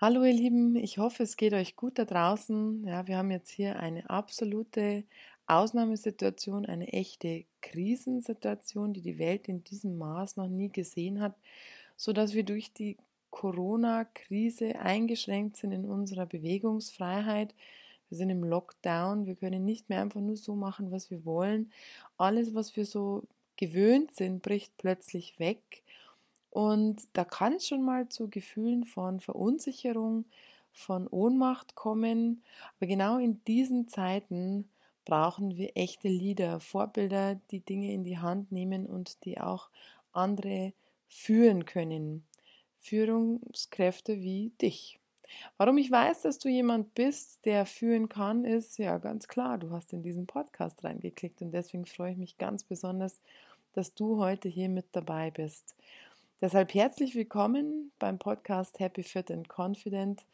Hallo ihr Lieben, ich hoffe, es geht euch gut da draußen. Ja, wir haben jetzt hier eine absolute Ausnahmesituation, eine echte Krisensituation, die die Welt in diesem Maß noch nie gesehen hat, so dass wir durch die Corona-Krise eingeschränkt sind in unserer Bewegungsfreiheit. Wir sind im Lockdown, wir können nicht mehr einfach nur so machen, was wir wollen. Alles, was wir so gewöhnt sind, bricht plötzlich weg. Und da kann es schon mal zu Gefühlen von Verunsicherung, von Ohnmacht kommen. Aber genau in diesen Zeiten brauchen wir echte Leader, Vorbilder, die Dinge in die Hand nehmen und die auch andere führen können. Führungskräfte wie dich. Warum ich weiß, dass du jemand bist, der führen kann, ist ja ganz klar. Du hast in diesen Podcast reingeklickt und deswegen freue ich mich ganz besonders, dass du heute hier mit dabei bist. Deshalb herzlich willkommen beim Podcast Happy Fit and Confident,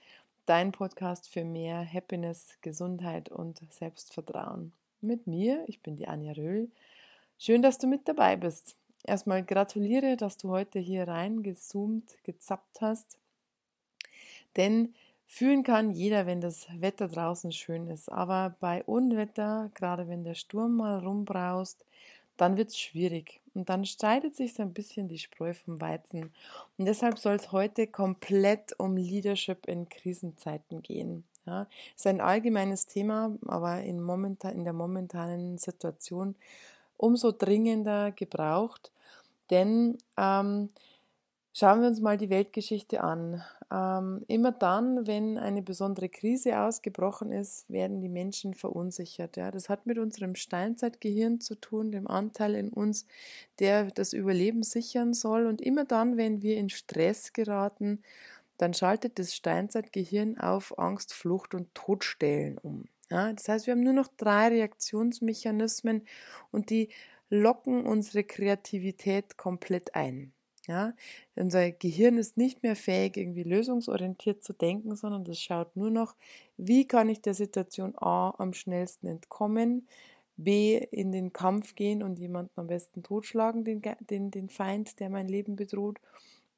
dein Podcast für mehr Happiness, Gesundheit und Selbstvertrauen. Mit mir, ich bin die Anja Röhl. Schön, dass du mit dabei bist. Erstmal gratuliere, dass du heute hier reingezoomt, gezappt hast. Denn fühlen kann jeder, wenn das Wetter draußen schön ist. Aber bei Unwetter, gerade wenn der Sturm mal rumbraust, dann wird es schwierig. Und dann streitet sich so ein bisschen die Spreu vom Weizen. Und deshalb soll es heute komplett um Leadership in Krisenzeiten gehen. Ja, ist ein allgemeines Thema, aber in, momentan, in der momentanen Situation umso dringender gebraucht. Denn ähm, Schauen wir uns mal die Weltgeschichte an. Ähm, immer dann, wenn eine besondere Krise ausgebrochen ist, werden die Menschen verunsichert. Ja? Das hat mit unserem Steinzeitgehirn zu tun, dem Anteil in uns, der das Überleben sichern soll. Und immer dann, wenn wir in Stress geraten, dann schaltet das Steinzeitgehirn auf Angst, Flucht und Todstellen um. Ja? Das heißt, wir haben nur noch drei Reaktionsmechanismen und die locken unsere Kreativität komplett ein. Ja, unser Gehirn ist nicht mehr fähig, irgendwie lösungsorientiert zu denken, sondern das schaut nur noch, wie kann ich der Situation A am schnellsten entkommen, B in den Kampf gehen und jemanden am besten totschlagen, den, den, den Feind, der mein Leben bedroht,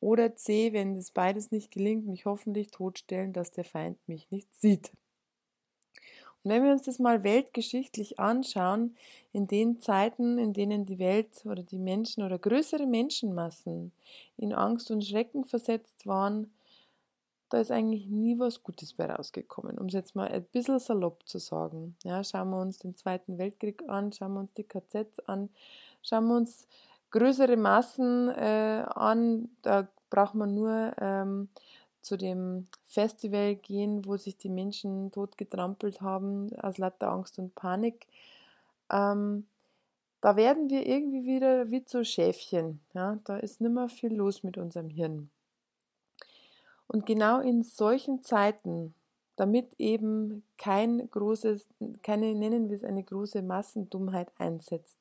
oder C, wenn es beides nicht gelingt, mich hoffentlich totstellen, dass der Feind mich nicht sieht. Und wenn wir uns das mal weltgeschichtlich anschauen, in den Zeiten, in denen die Welt oder die Menschen oder größere Menschenmassen in Angst und Schrecken versetzt waren, da ist eigentlich nie was Gutes bei rausgekommen, um es jetzt mal ein bisschen salopp zu sagen. Ja, schauen wir uns den Zweiten Weltkrieg an, schauen wir uns die KZs an, schauen wir uns größere Massen äh, an, da braucht man nur ähm, zu dem Festival gehen, wo sich die Menschen totgetrampelt haben aus lauter Angst und Panik. Ähm, da werden wir irgendwie wieder wie zu Schäfchen. Ja? Da ist nicht mehr viel los mit unserem Hirn. Und genau in solchen Zeiten, damit eben kein großes, keine, nennen wir es eine große Massendummheit einsetzt,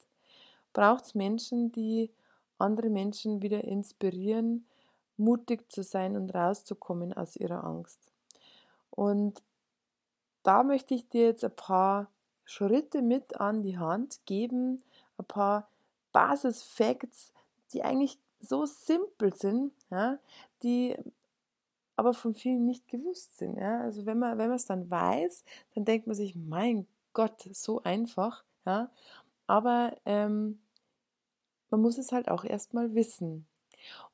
braucht es Menschen, die andere Menschen wieder inspirieren, mutig zu sein und rauszukommen aus ihrer Angst. Und da möchte ich dir jetzt ein paar Schritte mit an die Hand geben, ein paar Basis-Facts, die eigentlich so simpel sind, ja, die aber von vielen nicht gewusst sind. Ja. Also wenn man, wenn es dann weiß, dann denkt man sich, mein Gott, so einfach. Ja. Aber ähm, man muss es halt auch erstmal wissen.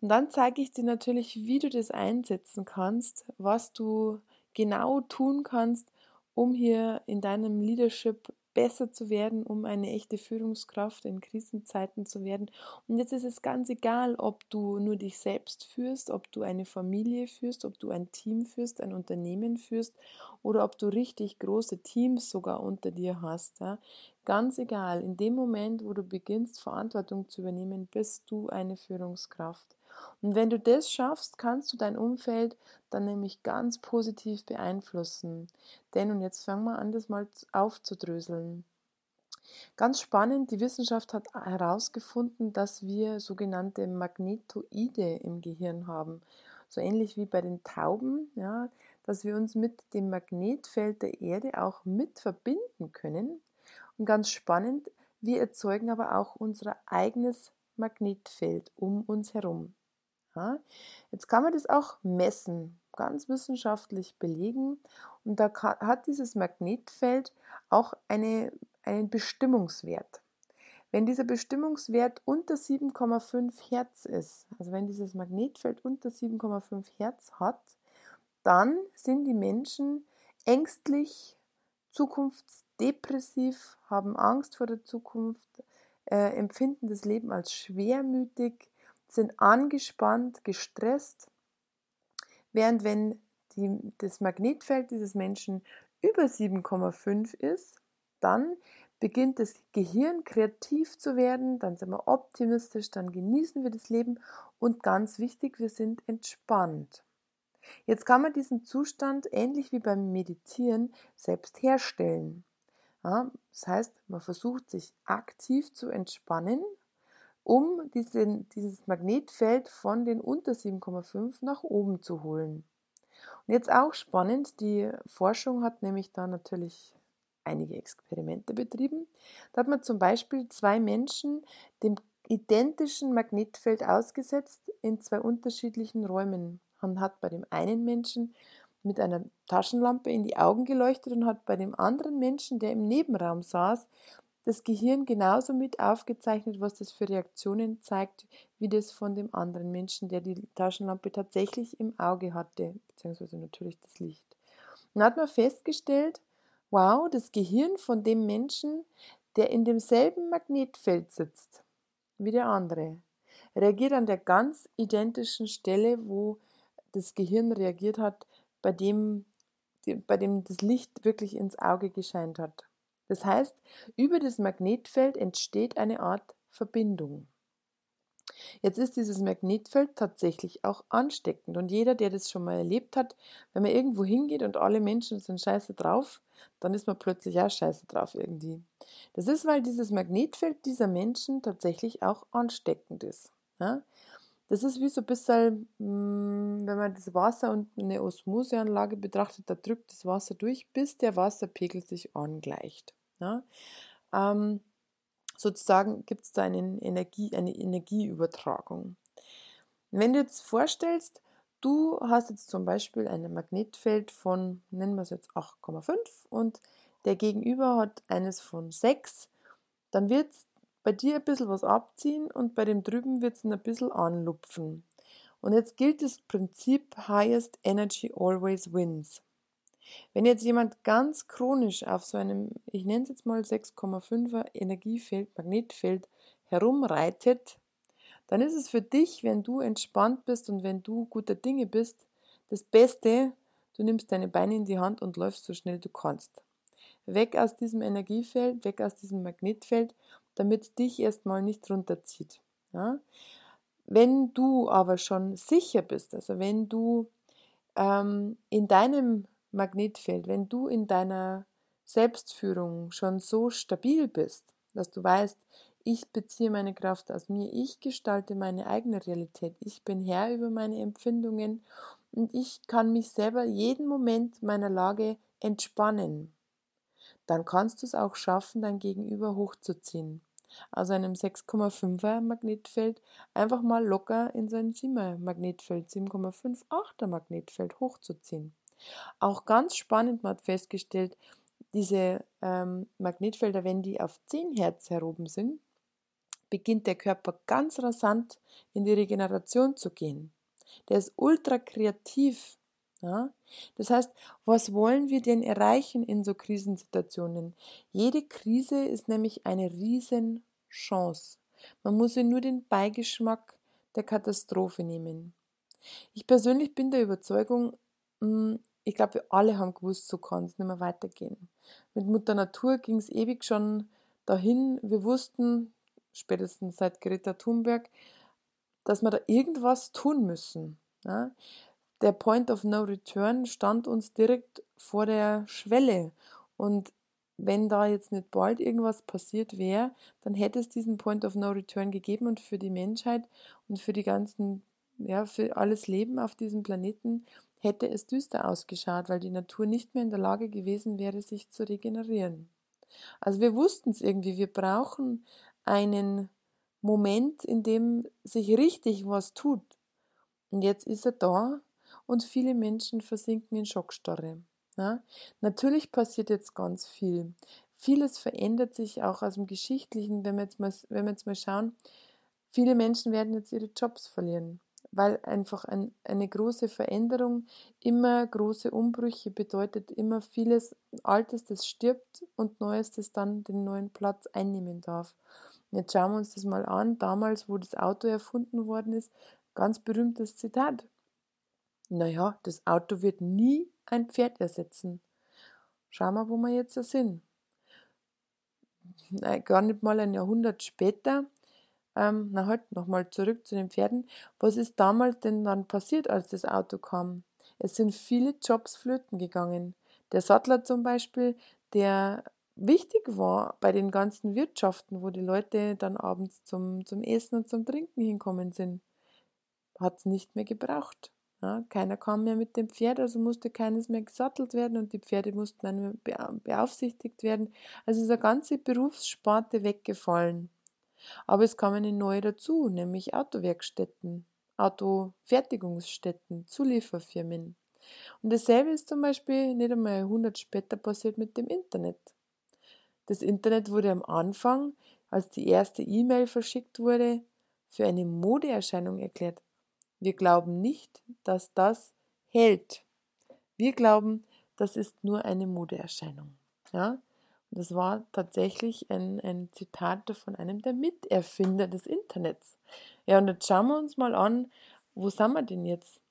Und dann zeige ich dir natürlich, wie du das einsetzen kannst, was du genau tun kannst, um hier in deinem Leadership besser zu werden, um eine echte Führungskraft in Krisenzeiten zu werden. Und jetzt ist es ganz egal, ob du nur dich selbst führst, ob du eine Familie führst, ob du ein Team führst, ein Unternehmen führst oder ob du richtig große Teams sogar unter dir hast. Ja. Ganz egal, in dem Moment, wo du beginnst, Verantwortung zu übernehmen, bist du eine Führungskraft. Und wenn du das schaffst, kannst du dein Umfeld dann nämlich ganz positiv beeinflussen. Denn, und jetzt fangen wir an, das mal aufzudröseln. Ganz spannend, die Wissenschaft hat herausgefunden, dass wir sogenannte Magnetoide im Gehirn haben. So ähnlich wie bei den Tauben, ja, dass wir uns mit dem Magnetfeld der Erde auch mit verbinden können. Und ganz spannend, wir erzeugen aber auch unser eigenes Magnetfeld um uns herum. Ja? Jetzt kann man das auch messen, ganz wissenschaftlich belegen. Und da hat dieses Magnetfeld auch eine, einen Bestimmungswert. Wenn dieser Bestimmungswert unter 7,5 Hertz ist, also wenn dieses Magnetfeld unter 7,5 Hertz hat, dann sind die Menschen ängstlich, zukunftsdepressiv, haben Angst vor der Zukunft, äh, empfinden das Leben als schwermütig, sind angespannt, gestresst, während wenn die, das Magnetfeld dieses Menschen über 7,5 ist, dann beginnt das Gehirn kreativ zu werden, dann sind wir optimistisch, dann genießen wir das Leben und ganz wichtig, wir sind entspannt. Jetzt kann man diesen Zustand ähnlich wie beim Meditieren selbst herstellen. Ja, das heißt, man versucht sich aktiv zu entspannen, um diesen, dieses Magnetfeld von den unter 7,5 nach oben zu holen. Und jetzt auch spannend, die Forschung hat nämlich da natürlich einige Experimente betrieben. Da hat man zum Beispiel zwei Menschen dem identischen Magnetfeld ausgesetzt in zwei unterschiedlichen Räumen. Man hat bei dem einen Menschen mit einer Taschenlampe in die Augen geleuchtet und hat bei dem anderen Menschen, der im Nebenraum saß, das Gehirn genauso mit aufgezeichnet, was das für Reaktionen zeigt, wie das von dem anderen Menschen, der die Taschenlampe tatsächlich im Auge hatte, beziehungsweise natürlich das Licht. Und hat man festgestellt, wow, das Gehirn von dem Menschen, der in demselben Magnetfeld sitzt wie der andere, reagiert an der ganz identischen Stelle, wo das Gehirn reagiert hat, bei dem, bei dem das Licht wirklich ins Auge gescheint hat. Das heißt, über das Magnetfeld entsteht eine Art Verbindung. Jetzt ist dieses Magnetfeld tatsächlich auch ansteckend und jeder, der das schon mal erlebt hat, wenn man irgendwo hingeht und alle Menschen sind scheiße drauf, dann ist man plötzlich auch scheiße drauf irgendwie. Das ist, weil dieses Magnetfeld dieser Menschen tatsächlich auch ansteckend ist. Ja? Das ist wie so ein bisschen, hm, wenn man das Wasser und eine Osmoseanlage betrachtet, da drückt das Wasser durch, bis der Wasserpegel sich angleicht. Ja? Ähm, sozusagen gibt es da einen Energie, eine Energieübertragung. Wenn du jetzt vorstellst, du hast jetzt zum Beispiel ein Magnetfeld von, nennen wir es jetzt 8,5 und der Gegenüber hat eines von 6, dann wird es bei dir ein bisschen was abziehen und bei dem drüben wird es ein bisschen anlupfen. Und jetzt gilt das Prinzip Highest Energy Always Wins. Wenn jetzt jemand ganz chronisch auf so einem, ich nenne es jetzt mal 6,5er Energiefeld, Magnetfeld herumreitet, dann ist es für dich, wenn du entspannt bist und wenn du guter Dinge bist, das Beste, du nimmst deine Beine in die Hand und läufst so schnell du kannst. Weg aus diesem Energiefeld, weg aus diesem Magnetfeld, damit dich erstmal nicht runterzieht. Ja? Wenn du aber schon sicher bist, also wenn du ähm, in deinem Magnetfeld, wenn du in deiner Selbstführung schon so stabil bist, dass du weißt, ich beziehe meine Kraft aus mir, ich gestalte meine eigene Realität, ich bin Herr über meine Empfindungen und ich kann mich selber jeden Moment meiner Lage entspannen, dann kannst du es auch schaffen, dein Gegenüber hochzuziehen. Aus einem 6,5er Magnetfeld einfach mal locker in sein 7er Magnetfeld, 7,58er Magnetfeld hochzuziehen. Auch ganz spannend, man hat festgestellt, diese ähm, Magnetfelder, wenn die auf 10 Hertz heroben sind, beginnt der Körper ganz rasant in die Regeneration zu gehen. Der ist ultra kreativ. Ja? Das heißt, was wollen wir denn erreichen in so Krisensituationen? Jede Krise ist nämlich eine Riesenchance. Man muss ja nur den Beigeschmack der Katastrophe nehmen. Ich persönlich bin der Überzeugung, ich glaube, wir alle haben gewusst, so kann es nicht mehr weitergehen. Mit Mutter Natur ging es ewig schon dahin. Wir wussten, spätestens seit Greta Thunberg, dass wir da irgendwas tun müssen. Ja? Der Point of No Return stand uns direkt vor der Schwelle. Und wenn da jetzt nicht bald irgendwas passiert wäre, dann hätte es diesen Point of No Return gegeben und für die Menschheit und für die ganzen, ja, für alles Leben auf diesem Planeten hätte es düster ausgeschaut, weil die Natur nicht mehr in der Lage gewesen wäre, sich zu regenerieren. Also wir wussten es irgendwie, wir brauchen einen Moment, in dem sich richtig was tut. Und jetzt ist er da und viele Menschen versinken in Schockstarre. Ja? Natürlich passiert jetzt ganz viel. Vieles verändert sich auch aus dem Geschichtlichen, wenn wir jetzt mal, wenn wir jetzt mal schauen. Viele Menschen werden jetzt ihre Jobs verlieren, weil einfach ein, eine große Veränderung immer große Umbrüche bedeutet, immer vieles Altes, das stirbt und Neues, das dann den neuen Platz einnehmen darf. Jetzt schauen wir uns das mal an. Damals, wo das Auto erfunden worden ist, ganz berühmtes Zitat. Naja, das Auto wird nie ein Pferd ersetzen. Schauen wir, wo wir jetzt sind. Gar nicht mal ein Jahrhundert später, ähm, na halt, nochmal zurück zu den Pferden. Was ist damals denn dann passiert, als das Auto kam? Es sind viele Jobs flöten gegangen. Der Sattler zum Beispiel, der wichtig war bei den ganzen Wirtschaften, wo die Leute dann abends zum, zum Essen und zum Trinken hinkommen sind, hat es nicht mehr gebraucht. Ja, keiner kam mehr mit dem Pferd, also musste keines mehr gesattelt werden und die Pferde mussten dann beaufsichtigt werden. Also ist eine ganze Berufssparte weggefallen. Aber es kam eine neue dazu, nämlich Autowerkstätten, Autofertigungsstätten, Zulieferfirmen. Und dasselbe ist zum Beispiel nicht einmal 100 später passiert mit dem Internet. Das Internet wurde am Anfang, als die erste E-Mail verschickt wurde, für eine Modeerscheinung erklärt. Wir glauben nicht, dass das hält. Wir glauben, das ist nur eine Modeerscheinung. Ja? Das war tatsächlich ein, ein Zitat von einem der Miterfinder des Internets. Ja, und jetzt schauen wir uns mal an, wo sind wir denn jetzt?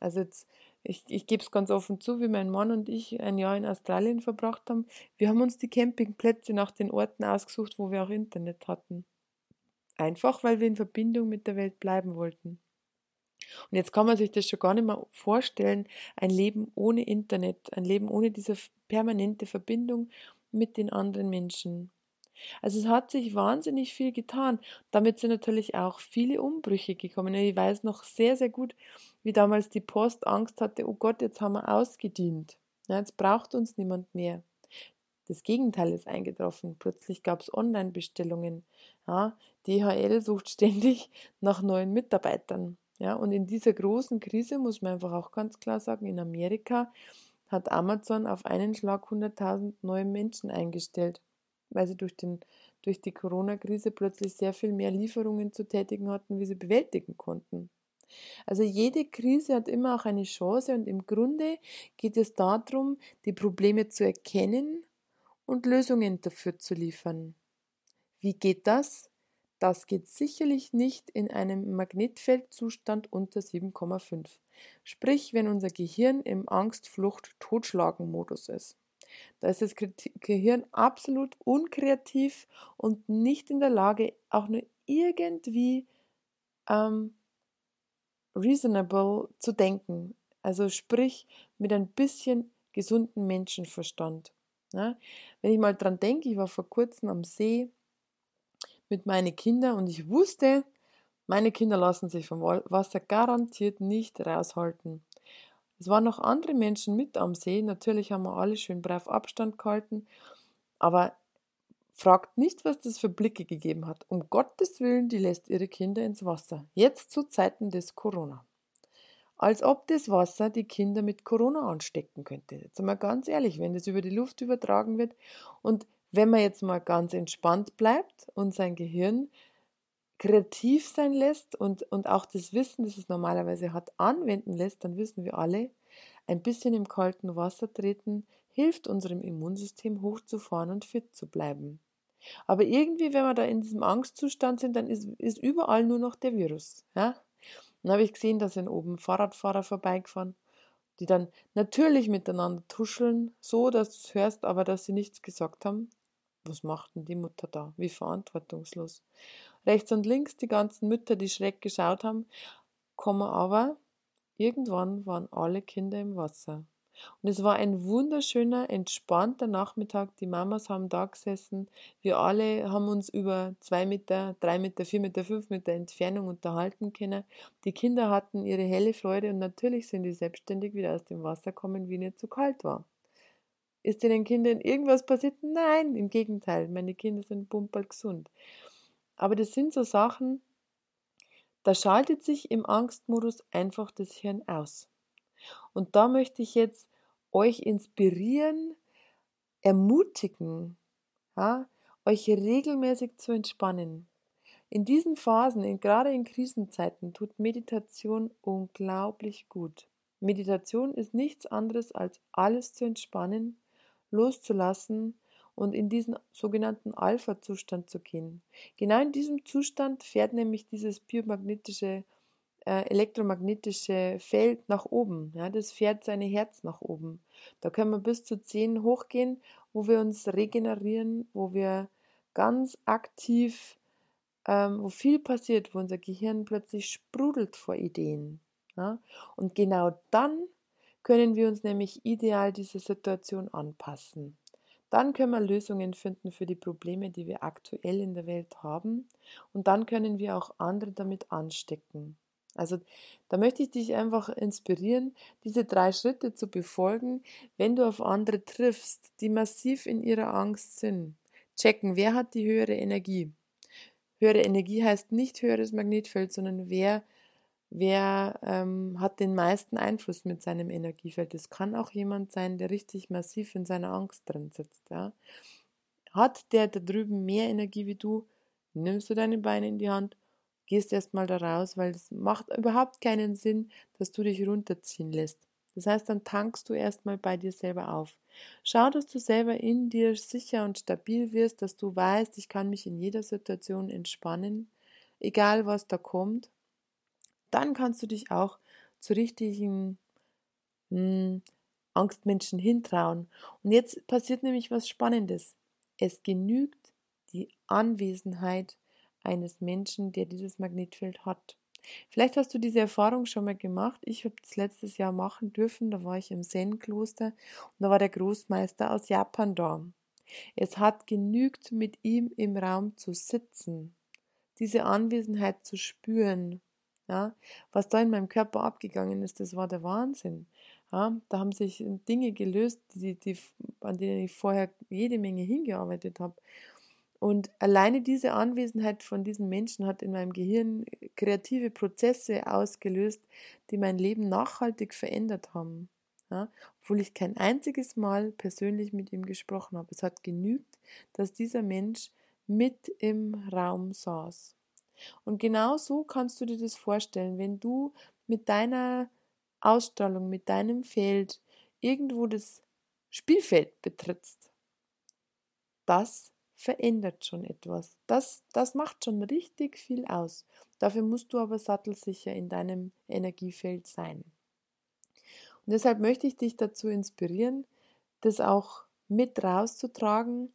Also jetzt, ich, ich gebe es ganz offen zu, wie mein Mann und ich ein Jahr in Australien verbracht haben. Wir haben uns die Campingplätze nach den Orten ausgesucht, wo wir auch Internet hatten. Einfach, weil wir in Verbindung mit der Welt bleiben wollten. Und jetzt kann man sich das schon gar nicht mehr vorstellen, ein Leben ohne Internet, ein Leben ohne diese permanente Verbindung mit den anderen Menschen. Also es hat sich wahnsinnig viel getan. Damit sind natürlich auch viele Umbrüche gekommen. Ich weiß noch sehr, sehr gut, wie damals die Post Angst hatte, oh Gott, jetzt haben wir ausgedient. Ja, jetzt braucht uns niemand mehr. Das Gegenteil ist eingetroffen. Plötzlich gab es Online-Bestellungen. Ja, DHL sucht ständig nach neuen Mitarbeitern. Ja, und in dieser großen Krise muss man einfach auch ganz klar sagen, in Amerika hat Amazon auf einen Schlag 100.000 neue Menschen eingestellt, weil sie durch, den, durch die Corona-Krise plötzlich sehr viel mehr Lieferungen zu tätigen hatten, wie sie bewältigen konnten. Also jede Krise hat immer auch eine Chance und im Grunde geht es darum, die Probleme zu erkennen und Lösungen dafür zu liefern. Wie geht das? Das geht sicherlich nicht in einem Magnetfeldzustand unter 7,5. Sprich, wenn unser Gehirn im Angst-Flucht-Totschlagen-Modus ist. Da ist das Gehirn absolut unkreativ und nicht in der Lage, auch nur irgendwie ähm, reasonable zu denken. Also sprich mit ein bisschen gesunden Menschenverstand. Ja? Wenn ich mal dran denke, ich war vor kurzem am See mit meinen Kindern und ich wusste, meine Kinder lassen sich vom Wasser garantiert nicht raushalten. Es waren noch andere Menschen mit am See. Natürlich haben wir alle schön brav Abstand gehalten. Aber fragt nicht, was das für Blicke gegeben hat. Um Gottes Willen, die lässt ihre Kinder ins Wasser. Jetzt zu Zeiten des Corona. Als ob das Wasser die Kinder mit Corona anstecken könnte. Jetzt mal ganz ehrlich, wenn das über die Luft übertragen wird und wenn man jetzt mal ganz entspannt bleibt und sein Gehirn kreativ sein lässt und, und auch das Wissen, das es normalerweise hat, anwenden lässt, dann wissen wir alle, ein bisschen im kalten Wasser treten hilft unserem Immunsystem hochzufahren und fit zu bleiben. Aber irgendwie, wenn wir da in diesem Angstzustand sind, dann ist, ist überall nur noch der Virus. Ja? Dann habe ich gesehen, da sind oben Fahrradfahrer vorbeigefahren, die dann natürlich miteinander tuscheln, so dass du es hörst, aber dass sie nichts gesagt haben was macht denn die Mutter da? Wie verantwortungslos. Rechts und links die ganzen Mütter, die schreck geschaut haben, kommen aber irgendwann waren alle Kinder im Wasser. Und es war ein wunderschöner, entspannter Nachmittag. Die Mamas haben da gesessen. Wir alle haben uns über zwei Meter, drei Meter, vier Meter, fünf Meter Entfernung unterhalten können. Die Kinder hatten ihre helle Freude und natürlich sind die selbstständig wieder aus dem Wasser gekommen, wie ihnen zu kalt war. Ist den Kindern irgendwas passiert? Nein, im Gegenteil, meine Kinder sind pumperl gesund. Aber das sind so Sachen, da schaltet sich im Angstmodus einfach das Hirn aus. Und da möchte ich jetzt euch inspirieren, ermutigen, ja, euch regelmäßig zu entspannen. In diesen Phasen, in, gerade in Krisenzeiten, tut Meditation unglaublich gut. Meditation ist nichts anderes als alles zu entspannen, loszulassen und in diesen sogenannten Alpha-Zustand zu gehen. Genau in diesem Zustand fährt nämlich dieses biomagnetische, äh, elektromagnetische Feld nach oben. Ja, das fährt seine Herz nach oben. Da können wir bis zu 10 hochgehen, wo wir uns regenerieren, wo wir ganz aktiv ähm, wo viel passiert, wo unser Gehirn plötzlich sprudelt vor Ideen. Ja? Und genau dann können wir uns nämlich ideal dieser Situation anpassen. Dann können wir Lösungen finden für die Probleme, die wir aktuell in der Welt haben. Und dann können wir auch andere damit anstecken. Also da möchte ich dich einfach inspirieren, diese drei Schritte zu befolgen, wenn du auf andere triffst, die massiv in ihrer Angst sind. Checken, wer hat die höhere Energie. Höhere Energie heißt nicht höheres Magnetfeld, sondern wer, wer ähm, hat den meisten Einfluss mit seinem Energiefeld. Es kann auch jemand sein, der richtig massiv in seiner Angst drin sitzt. Ja. Hat der da drüben mehr Energie wie du, nimmst du deine Beine in die Hand, gehst erstmal da raus, weil es macht überhaupt keinen Sinn, dass du dich runterziehen lässt. Das heißt, dann tankst du erstmal bei dir selber auf. Schau, dass du selber in dir sicher und stabil wirst, dass du weißt, ich kann mich in jeder Situation entspannen, egal was da kommt. Dann kannst du dich auch zu richtigen mh, hm, Angstmenschen hintrauen. Und jetzt passiert nämlich was Spannendes. Es genügt die Anwesenheit eines Menschen, der dieses Magnetfeld hat. Vielleicht hast du diese Erfahrung schon mal gemacht. Ich habe es letztes Jahr machen dürfen. Da war ich im Zen-Kloster und da war der Großmeister aus Japan da. Es hat genügt, mit ihm im Raum zu sitzen, diese Anwesenheit zu spüren. Ja, was da in meinem Körper abgegangen ist, das war der Wahnsinn. Ja, da haben sich Dinge gelöst, die, die, an denen ich vorher jede Menge hingearbeitet habe. Und alleine diese Anwesenheit von diesen Menschen hat in meinem Gehirn kreative Prozesse ausgelöst, die mein Leben nachhaltig verändert haben. Ja, obwohl ich kein einziges Mal persönlich mit ihm gesprochen habe. Es hat genügt, dass dieser Mensch mit im Raum saß. Und genau so kannst du dir das vorstellen, wenn du mit deiner Ausstrahlung, mit deinem Feld irgendwo das Spielfeld betrittst. Das verändert schon etwas. Das, das macht schon richtig viel aus. Dafür musst du aber sattelsicher in deinem Energiefeld sein. Und deshalb möchte ich dich dazu inspirieren, das auch mit rauszutragen,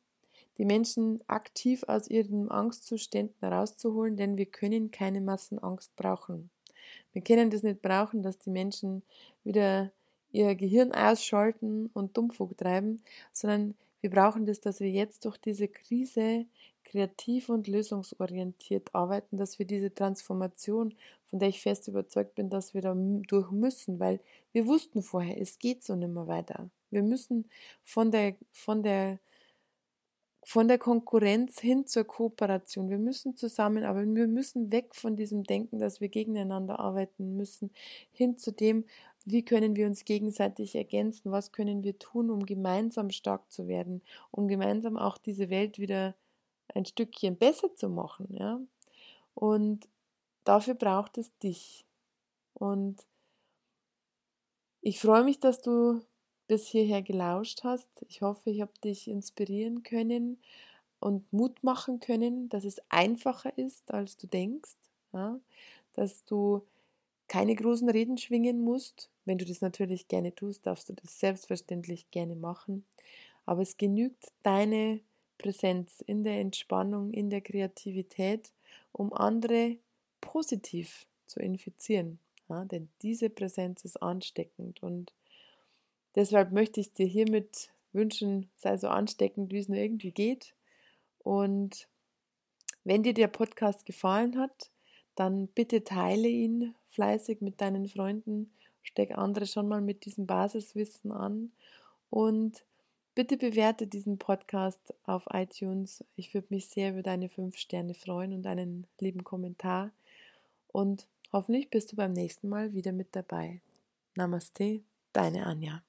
die Menschen aktiv aus ihren Angstzuständen rauszuholen, denn wir können keine Massenangst brauchen. Wir können das nicht brauchen, dass die Menschen wieder ihr Gehirn ausschalten und Dummfug treiben, sondern wir brauchen das, dass wir jetzt durch diese Krise kreativ und lösungsorientiert arbeiten, dass wir diese Transformation, von der ich fest überzeugt bin, dass wir da durch müssen, weil wir wussten vorher, es geht so nicht mehr weiter. Wir müssen von der, von der, von der Konkurrenz hin zur Kooperation. Wir müssen zusammenarbeiten. Wir müssen weg von diesem Denken, dass wir gegeneinander arbeiten müssen, hin zu dem, wie können wir uns gegenseitig ergänzen? Was können wir tun, um gemeinsam stark zu werden, um gemeinsam auch diese Welt wieder ein Stückchen besser zu machen? Ja? Und dafür braucht es dich. Und ich freue mich, dass du bis hierher gelauscht hast. Ich hoffe, ich habe dich inspirieren können und Mut machen können, dass es einfacher ist, als du denkst. Ja? Dass du keine großen Reden schwingen musst. Wenn du das natürlich gerne tust, darfst du das selbstverständlich gerne machen. Aber es genügt deine Präsenz in der Entspannung, in der Kreativität, um andere positiv zu infizieren. Ja, denn diese Präsenz ist ansteckend und deshalb möchte ich dir hiermit wünschen, sei so ansteckend, wie es nur irgendwie geht. Und wenn dir der Podcast gefallen hat, dann bitte teile ihn fleißig mit deinen Freunden, steck andere schon mal mit diesem Basiswissen an und bitte bewerte diesen Podcast auf iTunes. Ich würde mich sehr über deine fünf Sterne freuen und einen lieben Kommentar und hoffentlich bist du beim nächsten Mal wieder mit dabei. Namaste. Deine Anja.